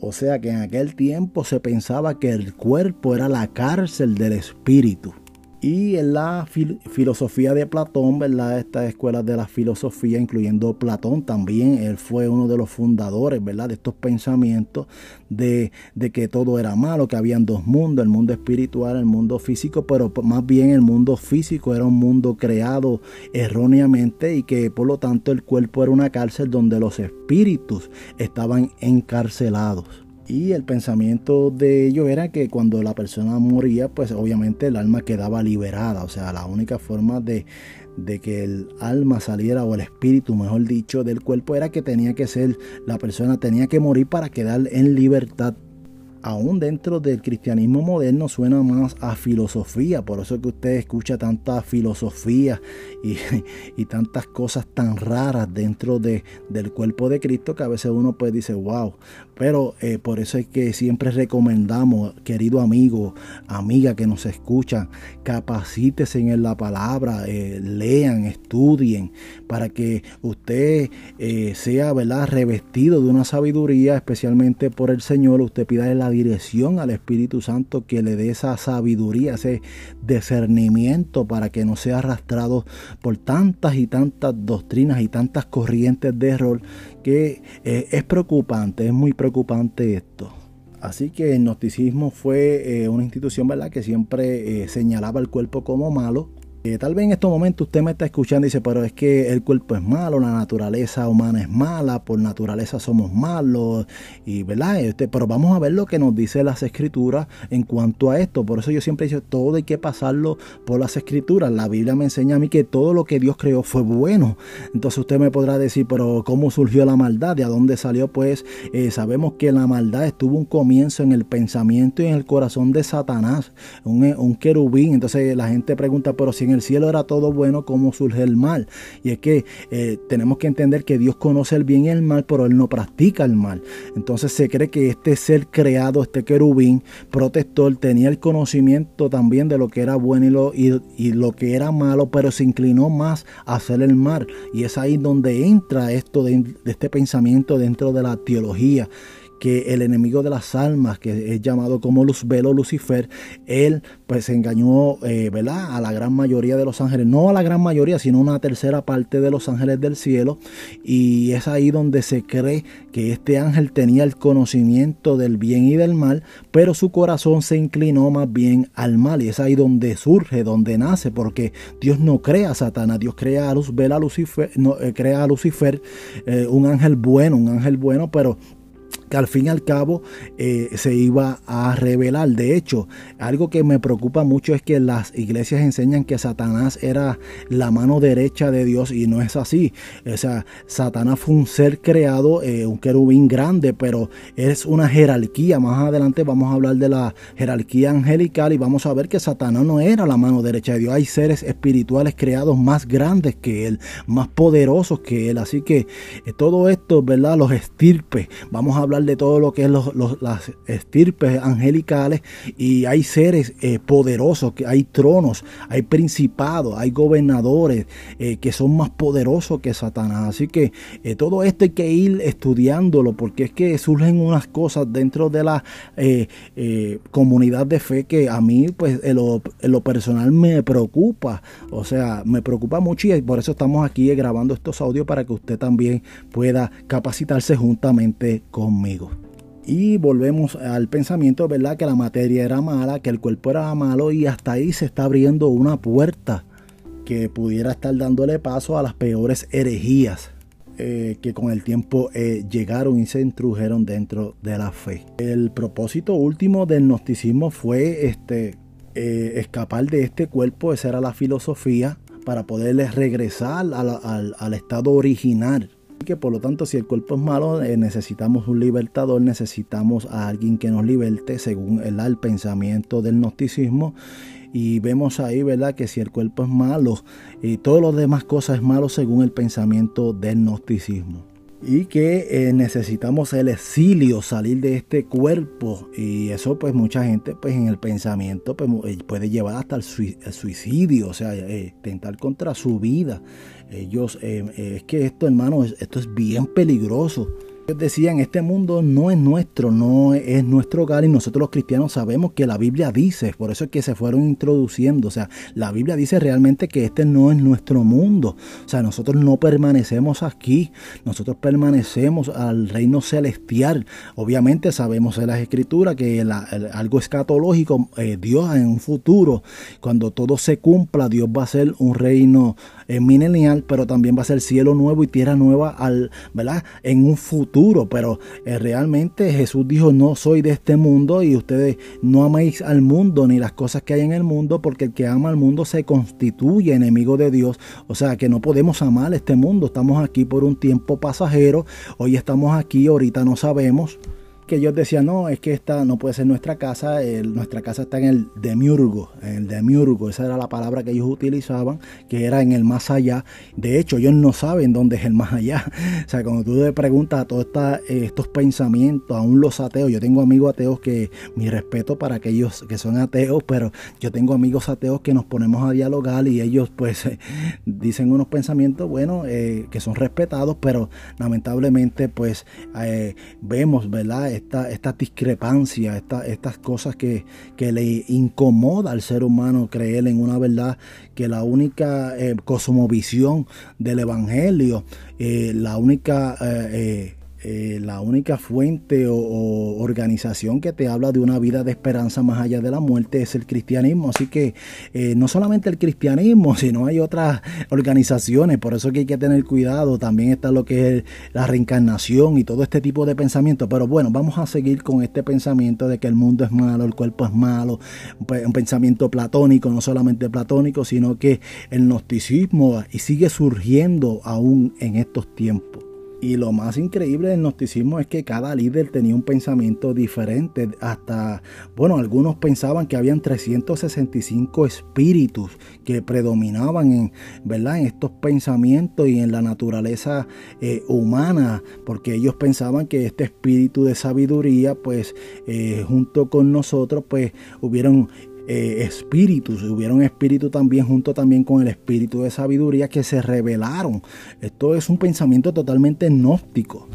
O sea que en aquel tiempo se pensaba que el cuerpo era la cárcel del Espíritu. Y en la filosofía de Platón, ¿verdad? Estas escuelas de la filosofía, incluyendo Platón también, él fue uno de los fundadores, ¿verdad? De estos pensamientos de, de, que todo era malo, que habían dos mundos, el mundo espiritual, el mundo físico, pero más bien el mundo físico era un mundo creado erróneamente y que por lo tanto el cuerpo era una cárcel donde los espíritus estaban encarcelados. Y el pensamiento de ellos era que cuando la persona moría, pues obviamente el alma quedaba liberada. O sea, la única forma de, de que el alma saliera o el espíritu, mejor dicho, del cuerpo era que tenía que ser, la persona tenía que morir para quedar en libertad aún dentro del cristianismo moderno suena más a filosofía, por eso que usted escucha tanta filosofía y, tantas cosas tan raras dentro de, del cuerpo de Cristo que a veces uno pues dice, wow, pero eh, por eso es que siempre recomendamos, querido amigo, amiga que nos escuchan, capacítese en la palabra, eh, lean, estudien, para que usted eh, sea, ¿verdad?, revestido de una sabiduría, especialmente por el Señor, usted pida la dirección al Espíritu Santo que le dé esa sabiduría, ese discernimiento para que no sea arrastrado por tantas y tantas doctrinas y tantas corrientes de error que eh, es preocupante, es muy preocupante esto. Así que el gnosticismo fue eh, una institución ¿verdad? que siempre eh, señalaba el cuerpo como malo eh, tal vez en estos momentos usted me está escuchando y dice, pero es que el cuerpo es malo, la naturaleza humana es mala, por naturaleza somos malos, y verdad, este, pero vamos a ver lo que nos dice las escrituras en cuanto a esto. Por eso yo siempre digo, todo hay que pasarlo por las escrituras. La Biblia me enseña a mí que todo lo que Dios creó fue bueno. Entonces usted me podrá decir, pero ¿cómo surgió la maldad? ¿De dónde salió? Pues eh, sabemos que la maldad estuvo un comienzo en el pensamiento y en el corazón de Satanás, un, querubín. Entonces la gente pregunta, pero si en el cielo era todo bueno, ¿cómo surge el mal? Y es que eh, tenemos que entender que Dios conoce el bien y el mal, pero Él no practica el mal. Entonces se cree que este ser creado, este querubín protector, tenía el conocimiento también de lo que era bueno y lo, y, lo que era malo, pero se inclinó más a hacer el mal. Y es ahí donde entra esto de este pensamiento dentro de la teología que el enemigo de las almas, que es llamado como Luzbelo Lucifer, él pues engañó, eh, ¿verdad? A la gran mayoría de los ángeles, no a la gran mayoría, sino una tercera parte de los ángeles del cielo. Y es ahí donde se cree que este ángel tenía el conocimiento del bien y del mal, pero su corazón se inclinó más bien al mal. Y es ahí donde surge, donde nace, porque Dios no crea a Satanás, Dios crea a Luzbela Lucifer, no, eh, crea a Lucifer, eh, un ángel bueno, un ángel bueno, pero que al fin y al cabo eh, se iba a revelar. De hecho, algo que me preocupa mucho es que las iglesias enseñan que Satanás era la mano derecha de Dios y no es así. O sea, Satanás fue un ser creado, eh, un querubín grande, pero es una jerarquía. Más adelante vamos a hablar de la jerarquía angelical y vamos a ver que Satanás no era la mano derecha de Dios. Hay seres espirituales creados más grandes que él, más poderosos que él. Así que eh, todo esto, ¿verdad? Los estirpes. Vamos a hablar de todo lo que es los, las estirpes angelicales y hay seres eh, poderosos, que hay tronos, hay principados, hay gobernadores eh, que son más poderosos que Satanás. Así que eh, todo esto hay que ir estudiándolo porque es que surgen unas cosas dentro de la comunidad de fe que a mí pues en lo, en lo personal me preocupa. O sea, me preocupa mucho y por eso estamos aquí grabando estos audios para que usted también pueda capacitarse juntamente conmigo. Y volvemos al pensamiento, ¿verdad? Que la materia era mala, que el cuerpo era malo y hasta ahí se está abriendo una puerta que pudiera estar dándole paso a las peores herejías eh, que con el tiempo eh, llegaron y se introdujeron dentro de la fe. El propósito último del gnosticismo fue este, eh, escapar de este cuerpo, esa era la filosofía, para poderles regresar al estado original que por lo tanto si el cuerpo es malo eh, necesitamos un libertador, necesitamos a alguien que nos liberte según el, pensamiento del gnosticismo y vemos ahí, ¿verdad? Que si el cuerpo es malo y todas las demás cosas es malo según el pensamiento del gnosticismo y que eh, necesitamos el exilio, salir de este cuerpo y eso pues mucha gente pues en el pensamiento pues, eh, puede llevar hasta el suicidio, o sea, eh, tentar contra su vida. Ellos, es que esto hermano, esto es bien peligroso. Ellos decían, este mundo no es nuestro, no es nuestro hogar y nosotros los cristianos sabemos que la Biblia dice, por eso es que se fueron introduciendo, o sea, la Biblia dice realmente que este no es nuestro mundo, o sea, nosotros no permanecemos aquí, nosotros permanecemos al reino celestial. Obviamente sabemos en las escrituras que algo escatológico, eh, Dios en un futuro, cuando todo se cumpla, Dios va a ser un reino eh, milenial, pero también va a ser cielo nuevo y tierra nueva al, ¿verdad? en un futuro pero eh, realmente Jesús dijo, no soy de este mundo y ustedes no améis al mundo ni las cosas que hay en el mundo, porque el que ama al mundo se constituye enemigo de Dios. O sea que no podemos amar este mundo, estamos aquí por un tiempo pasajero, hoy estamos aquí, ahorita no sabemos que ellos decían, no, es que esta no puede ser nuestra casa, nuestra casa está en el demiurgo, en el demiurgo, esa era la palabra que ellos utilizaban, que era en el más allá. De hecho, ellos no saben dónde es el más allá. O sea, cuando tú le preguntas a todos estos pensamientos, aún los ateos, yo tengo amigos ateos que, mi respeto para aquellos que son ateos, pero yo tengo amigos ateos que nos ponemos a dialogar y ellos pues dicen unos pensamientos, bueno, eh, que son respetados, pero lamentablemente pues eh, vemos, ¿verdad? Esta, esta discrepancia, estas cosas que, le incomoda al ser humano creer en una verdad que la única eh, cosmovisión del Evangelio, eh, la única eh, eh, la única fuente o, organización que te habla de una vida de esperanza más allá de la muerte es el cristianismo. Así que eh, no solamente el cristianismo, sino hay otras organizaciones, por eso que hay que tener cuidado. También está lo que es la reencarnación y todo este tipo de pensamiento. Pero bueno, vamos a seguir con este pensamiento de que el mundo es malo, el cuerpo es malo, un pensamiento platónico, no solamente platónico, sino que el gnosticismo sigue surgiendo aún en estos tiempos. Y lo más increíble del gnosticismo es que cada líder tenía un pensamiento diferente. Hasta, bueno, algunos pensaban que habían 365 espíritus que predominaban en, ¿verdad? en estos pensamientos y en la naturaleza eh, humana, porque ellos pensaban que este espíritu de sabiduría, pues, eh, junto con nosotros, pues, hubieron eh, espíritus, hubieron espíritu también junto también con el espíritu de sabiduría que se revelaron. Esto es un pensamiento totalmente gnóstico.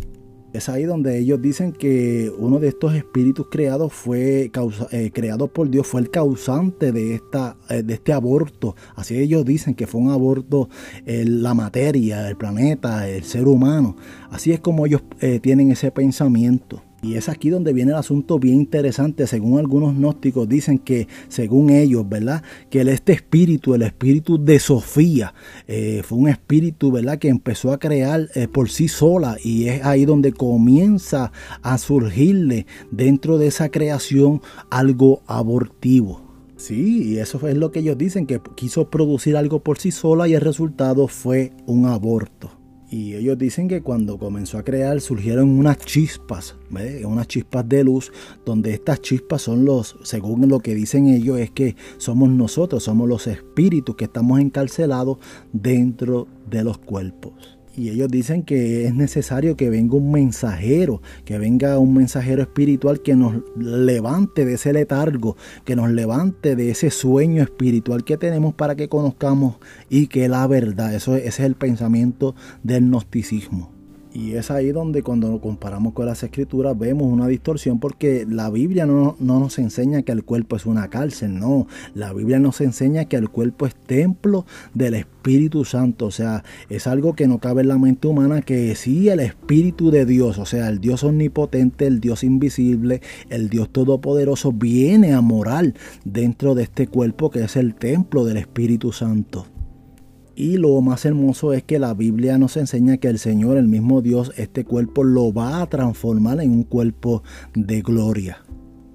Es ahí donde ellos dicen que uno de estos espíritus creados fue eh, creado por Dios, fue el causante de, esta, eh, de este aborto. Así ellos dicen que fue un aborto la materia, el planeta, el ser humano. Así es como ellos tienen ese pensamiento. Y es aquí donde viene el asunto bien interesante. Según algunos gnósticos dicen que, según ellos, ¿verdad? Que este espíritu, el espíritu de Sofía, eh, fue un espíritu, ¿verdad? Que empezó a crear eh, por sí sola y es ahí donde comienza a surgirle dentro de esa creación algo abortivo. Sí, y eso es lo que ellos dicen, que quiso producir algo por sí sola y el resultado fue un aborto. Y ellos dicen que cuando comenzó a crear surgieron unas chispas, unas chispas de luz, donde estas chispas son los, según lo que dicen ellos, es que somos nosotros, somos los espíritus que estamos encarcelados dentro de los cuerpos. Y ellos dicen que es necesario que venga un mensajero, que venga un mensajero espiritual que nos levante de ese letargo, que nos levante de ese sueño espiritual que tenemos para que conozcamos y que la verdad, eso, ese es el pensamiento del gnosticismo. Y es ahí donde cuando lo comparamos con las escrituras vemos una distorsión porque la Biblia no, nos enseña que el cuerpo es una cárcel, no. La Biblia nos enseña que el cuerpo es templo del Espíritu Santo. O sea, es algo que no cabe en la mente humana que sí el Espíritu de Dios, o sea, el Dios omnipotente, el Dios invisible, el Dios todopoderoso viene a morar dentro de este cuerpo que es el templo del Espíritu Santo. Y lo más hermoso es que la Biblia nos enseña que el Señor, el mismo Dios, este cuerpo lo va a transformar en un cuerpo de gloria.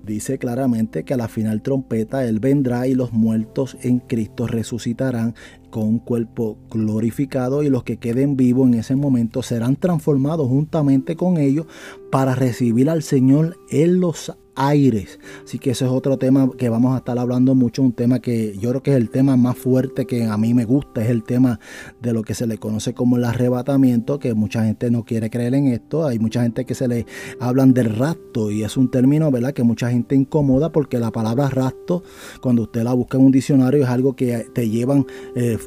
Dice claramente que a la final trompeta Él vendrá y los muertos en Cristo resucitarán con un cuerpo glorificado y los que queden vivos en ese momento serán transformados juntamente con ellos para recibir al Señor en los aires. Así que ese es otro tema que vamos a estar hablando mucho, un tema que yo creo que es el tema más fuerte que a mí me gusta, es el tema de lo que se le conoce como el arrebatamiento, que mucha gente no quiere creer en esto, hay mucha gente que se le hablan del rapto y es un término, ¿verdad? Que mucha gente incomoda porque la palabra rapto, cuando usted la busca en un diccionario, es algo que te llevan eh,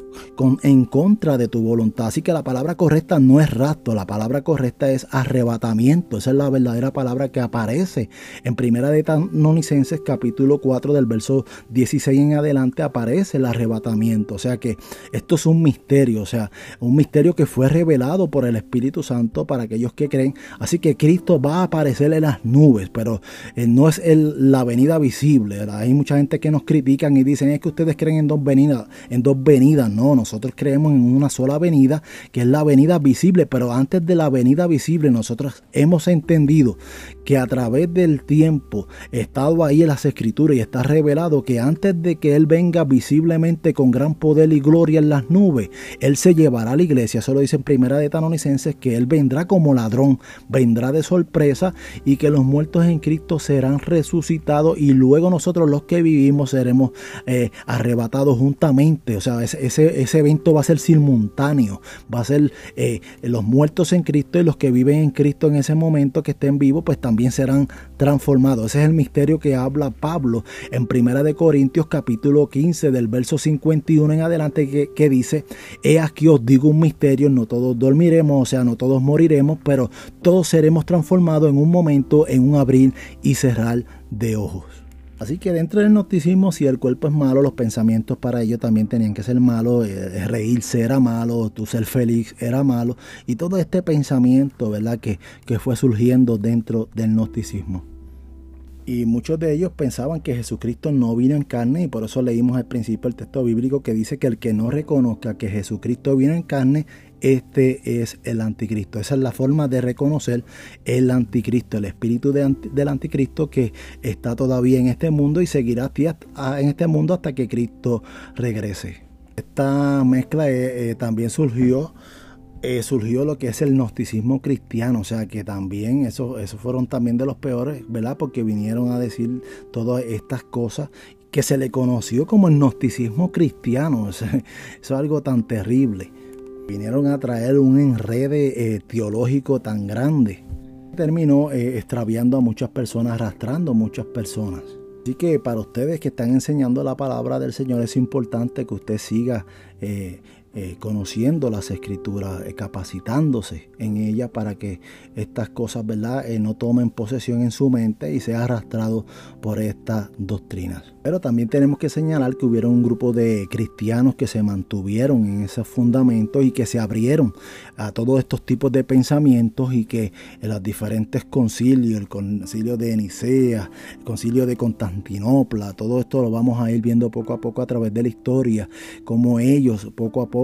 en contra de tu voluntad. Así que la palabra correcta no es rapto, la palabra correcta es arrebatamiento, esa es la verdadera palabra que aparece en primer de Tanonicenses capítulo 4 del verso 16 en adelante aparece el arrebatamiento. O sea que esto es un misterio, o sea, un misterio que fue revelado por el Espíritu Santo para aquellos que creen. Así que Cristo va a aparecer en las nubes, pero eh, no es la venida visible. Hay mucha gente que nos critican y dicen es que ustedes creen en dos venidas, en dos venidas. No, nosotros creemos en una sola venida, que es la venida visible, pero antes de la venida visible nosotros hemos entendido que a través del tiempo estado ahí en las escrituras y está revelado que antes de que Él venga visiblemente con gran poder y gloria en las nubes, Él se llevará a la iglesia. Eso lo dice en Primera de Tanonicenses, que Él vendrá como ladrón, vendrá de sorpresa y que los muertos en Cristo serán resucitados y luego nosotros los que vivimos seremos eh, arrebatados juntamente. O sea, ese, ese, evento va a ser simultáneo, va a ser eh, los muertos en Cristo y los que viven en Cristo en ese momento que estén vivos, pues también serán transformados. Ese es el misterio que habla Pablo en Primera de Corintios capítulo 15 del verso 51 en adelante que, que dice, he aquí os digo un misterio, no todos dormiremos, o sea, no todos moriremos, pero todos seremos transformados en un momento, en un abrir y cerrar de ojos. Así que dentro del noticismo, si el cuerpo es malo, los pensamientos para ello también tenían que ser malos. Eh, reírse era malo, tu ser feliz era malo. Y todo este pensamiento, ¿verdad?, que, que fue surgiendo dentro del gnosticismo. Y muchos de ellos pensaban que Jesucristo no vino en carne y por eso leímos al principio el texto bíblico que dice que el que no reconozca que Jesucristo vino en carne este es el anticristo. Esa es la forma de reconocer el anticristo, el espíritu del anticristo que está todavía en este mundo y seguirá en este mundo hasta que Cristo regrese. Esta mezcla eh, eh, también surgió eh, surgió lo que es el gnosticismo cristiano, o sea que también esos eso fueron también de los peores, ¿verdad? Porque vinieron a decir todas estas cosas que se le conoció como el gnosticismo cristiano, eso es algo tan terrible vinieron a traer un enrede eh, teológico tan grande. Terminó eh, extraviando a muchas personas, arrastrando a muchas personas. Así que para ustedes que están enseñando la palabra del Señor es importante que usted siga eh, conociendo las escrituras, eh, capacitándose en ellas para que estas cosas ¿verdad? Eh, no tomen posesión en su mente y sea arrastrado por estas doctrinas. Pero también tenemos que señalar que hubieron un grupo de cristianos que se mantuvieron en esos fundamentos y que se abrieron a todos estos tipos de pensamientos y que en los diferentes concilios, el concilio de Nicea, el concilio de Constantinopla, todo esto lo vamos a ir viendo poco a poco a través de la historia, como ellos poco a poco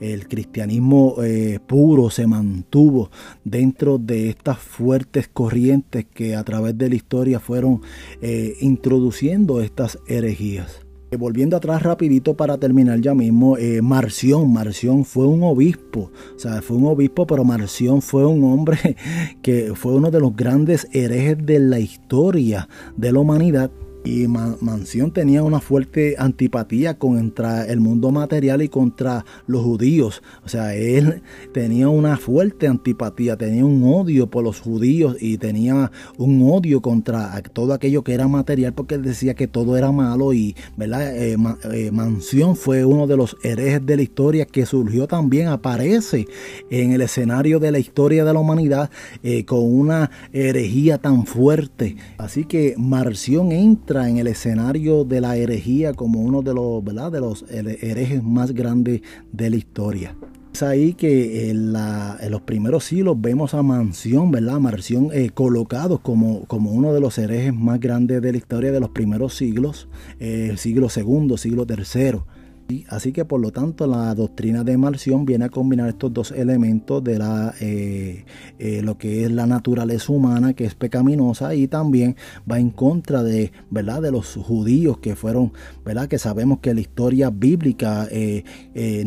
el cristianismo eh, puro se mantuvo dentro de estas fuertes corrientes que a través de la historia fueron eh, introduciendo estas herejías. Eh, volviendo atrás rapidito para terminar ya mismo, Marción, Marción fue un obispo, o sea, fue un obispo, pero Marción fue un hombre que fue uno de los grandes herejes de la historia de la humanidad Y Mansión tenía una fuerte antipatía contra el mundo material y contra los judíos. O sea, él tenía una fuerte antipatía, tenía un odio por los judíos y tenía un odio contra todo aquello que era material porque él decía que todo era malo y, ¿verdad? Eh, eh, Mansión fue uno de los herejes de la historia que surgió también, aparece en el escenario de la historia de la humanidad eh, con una herejía tan fuerte. Así que Marción entra en el escenario de la herejía como uno de los, ¿verdad? de los herejes más grandes de la historia. Es ahí que en, los primeros siglos vemos a Mansión, ¿verdad? Mansión eh, colocados como, como uno de los herejes más grandes de la historia de los primeros siglos, eh, siglo segundo, siglo tercero. Así que por lo tanto la doctrina de Marción viene a combinar estos dos elementos de la, eh, eh, lo que es la naturaleza humana que es pecaminosa y también va en contra de, ¿verdad? de los judíos que fueron, ¿verdad? que sabemos que la historia bíblica eh,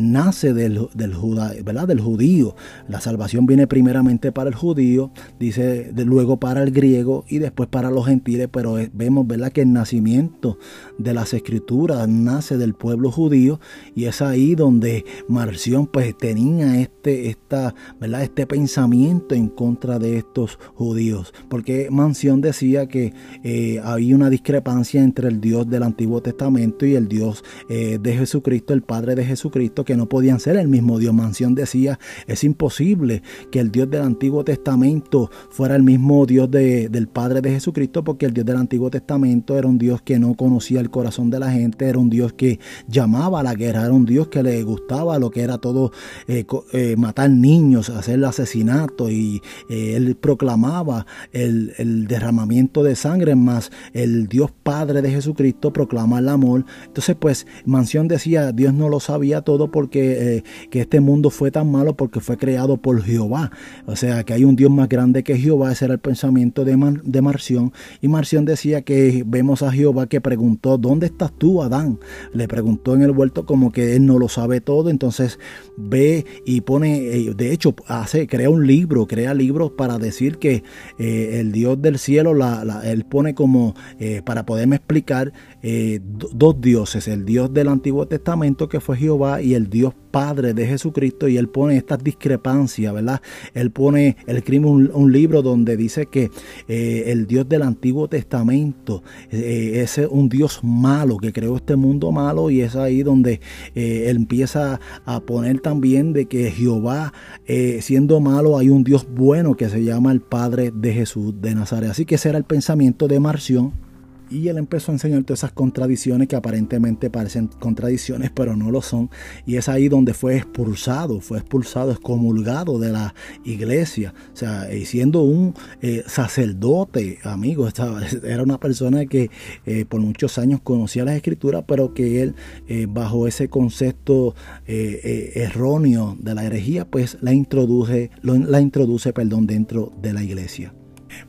nace del, del, ¿verdad? del judío. La salvación viene primeramente para el judío, dice luego para el griego y después para los gentiles, pero vemos ¿verdad? que el nacimiento de las escrituras nace del pueblo judío y es ahí donde Marción pues tenía este, esta, ¿verdad? este pensamiento en contra de estos judíos, porque Mansión decía que eh, había una discrepancia entre el Dios del Antiguo Testamento y el Dios eh, de Jesucristo, el Padre de Jesucristo, que no podían ser el mismo Dios. Mansión decía, es imposible que el Dios del Antiguo Testamento fuera el mismo Dios del Padre de Jesucristo, porque el Dios del Antiguo Testamento era un Dios que no conocía el corazón de la gente, era un Dios que llamaba la guerra, era un Dios que le gustaba lo que era todo eh, eh, matar niños, hacer asesinato y eh, él proclamaba el, derramamiento de sangre, más el Dios Padre de Jesucristo proclama el amor. Entonces pues Mansión decía, Dios no lo sabía todo porque que este mundo fue tan malo porque fue creado por Jehová. O sea que hay un Dios más grande que Jehová, ese era el pensamiento de, de Marción. Y Marción decía que vemos a Jehová que preguntó, ¿dónde estás tú, Adán? Le preguntó en el como que él no lo sabe todo, entonces ve y pone, eh, de hecho, hace, crea un libro, crea libros para decir que eh, el Dios del cielo, la, él pone como, eh, para poderme explicar, dos dioses, el Dios del Antiguo Testamento que fue Jehová y el Dios Padre de Jesucristo y él pone estas discrepancias, ¿verdad? Él pone, él escribe un, libro donde dice que el Dios del Antiguo Testamento es un Dios malo que creó este mundo malo y es ahí donde eh, empieza a poner también de que Jehová, eh, siendo malo, hay un Dios bueno que se llama el Padre de Jesús de Nazaret. Así que ese era el pensamiento de Marción y él empezó a enseñar todas esas contradicciones que aparentemente parecen contradicciones, pero no lo son. Y es ahí donde fue expulsado, fue expulsado, excomulgado de la iglesia. O sea, siendo un eh, sacerdote, amigo, estaba, era una persona que eh, por muchos años conocía las escrituras, pero que él, eh, bajo ese concepto erróneo de la herejía, pues la introduce, la introduce, perdón, dentro de la iglesia.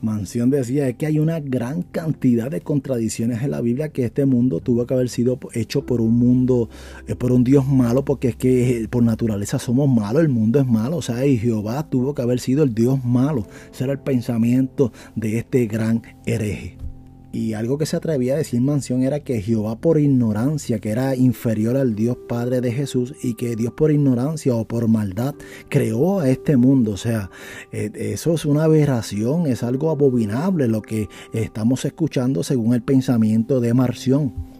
Mansión decía que hay una gran cantidad de contradicciones en la Biblia que este mundo tuvo que haber sido hecho por un mundo, eh, por un Dios malo, porque es que eh, por naturaleza somos malos, el mundo es malo, o sea, y Jehová tuvo que haber sido el Dios malo. Ese era el pensamiento de este gran hereje. Y algo que se atrevía a decir Mansión era que Jehová por ignorancia, que era inferior al Dios Padre de Jesús, y que Dios por ignorancia o por maldad creó a este mundo. O sea, eh, eso es una aberración, es algo abominable lo que estamos escuchando según el pensamiento de Marción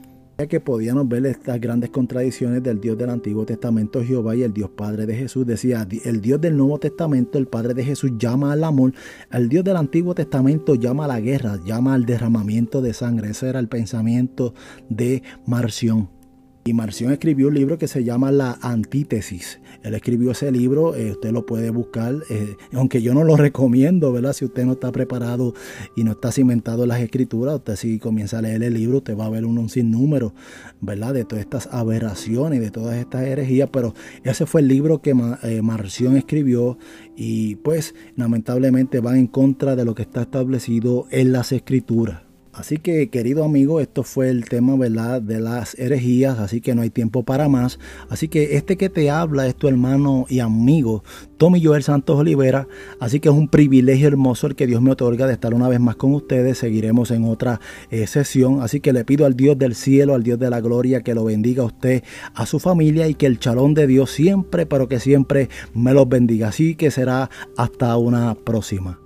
que podíamos ver estas grandes contradicciones del Dios del Antiguo Testamento, Jehová, y el Dios Padre de Jesús. Decía, el Dios del Nuevo Testamento, el Padre de Jesús, llama al amor. El Dios del Antiguo Testamento llama a la guerra, llama al derramamiento de sangre. Ese era el pensamiento de Marción. Y Marción escribió un libro que se llama La Antítesis. Él escribió ese libro, eh, usted lo puede buscar, eh, aunque yo no lo recomiendo, ¿verdad? Si usted no está preparado y no está cimentado en las escrituras, usted si comienza a leer el libro, usted va a ver un, un sinnúmero, ¿verdad? De todas estas aberraciones, de todas estas herejías, pero ese fue el libro que eh, Marción escribió y pues lamentablemente va en contra de lo que está establecido en las escrituras. Así que, querido amigo, esto fue el tema, ¿verdad?, de las herejías, así que no hay tiempo para más. Así que este que te habla es tu hermano y amigo, Tommy Joel Santos Olivera. Así que es un privilegio hermoso el que Dios me otorga de estar una vez más con ustedes. Seguiremos en otra eh, sesión. Así que le pido al Dios del cielo, al Dios de la gloria, que lo bendiga a usted, a su familia y que el chalón de Dios siempre, pero que siempre me los bendiga. Así que será hasta una próxima.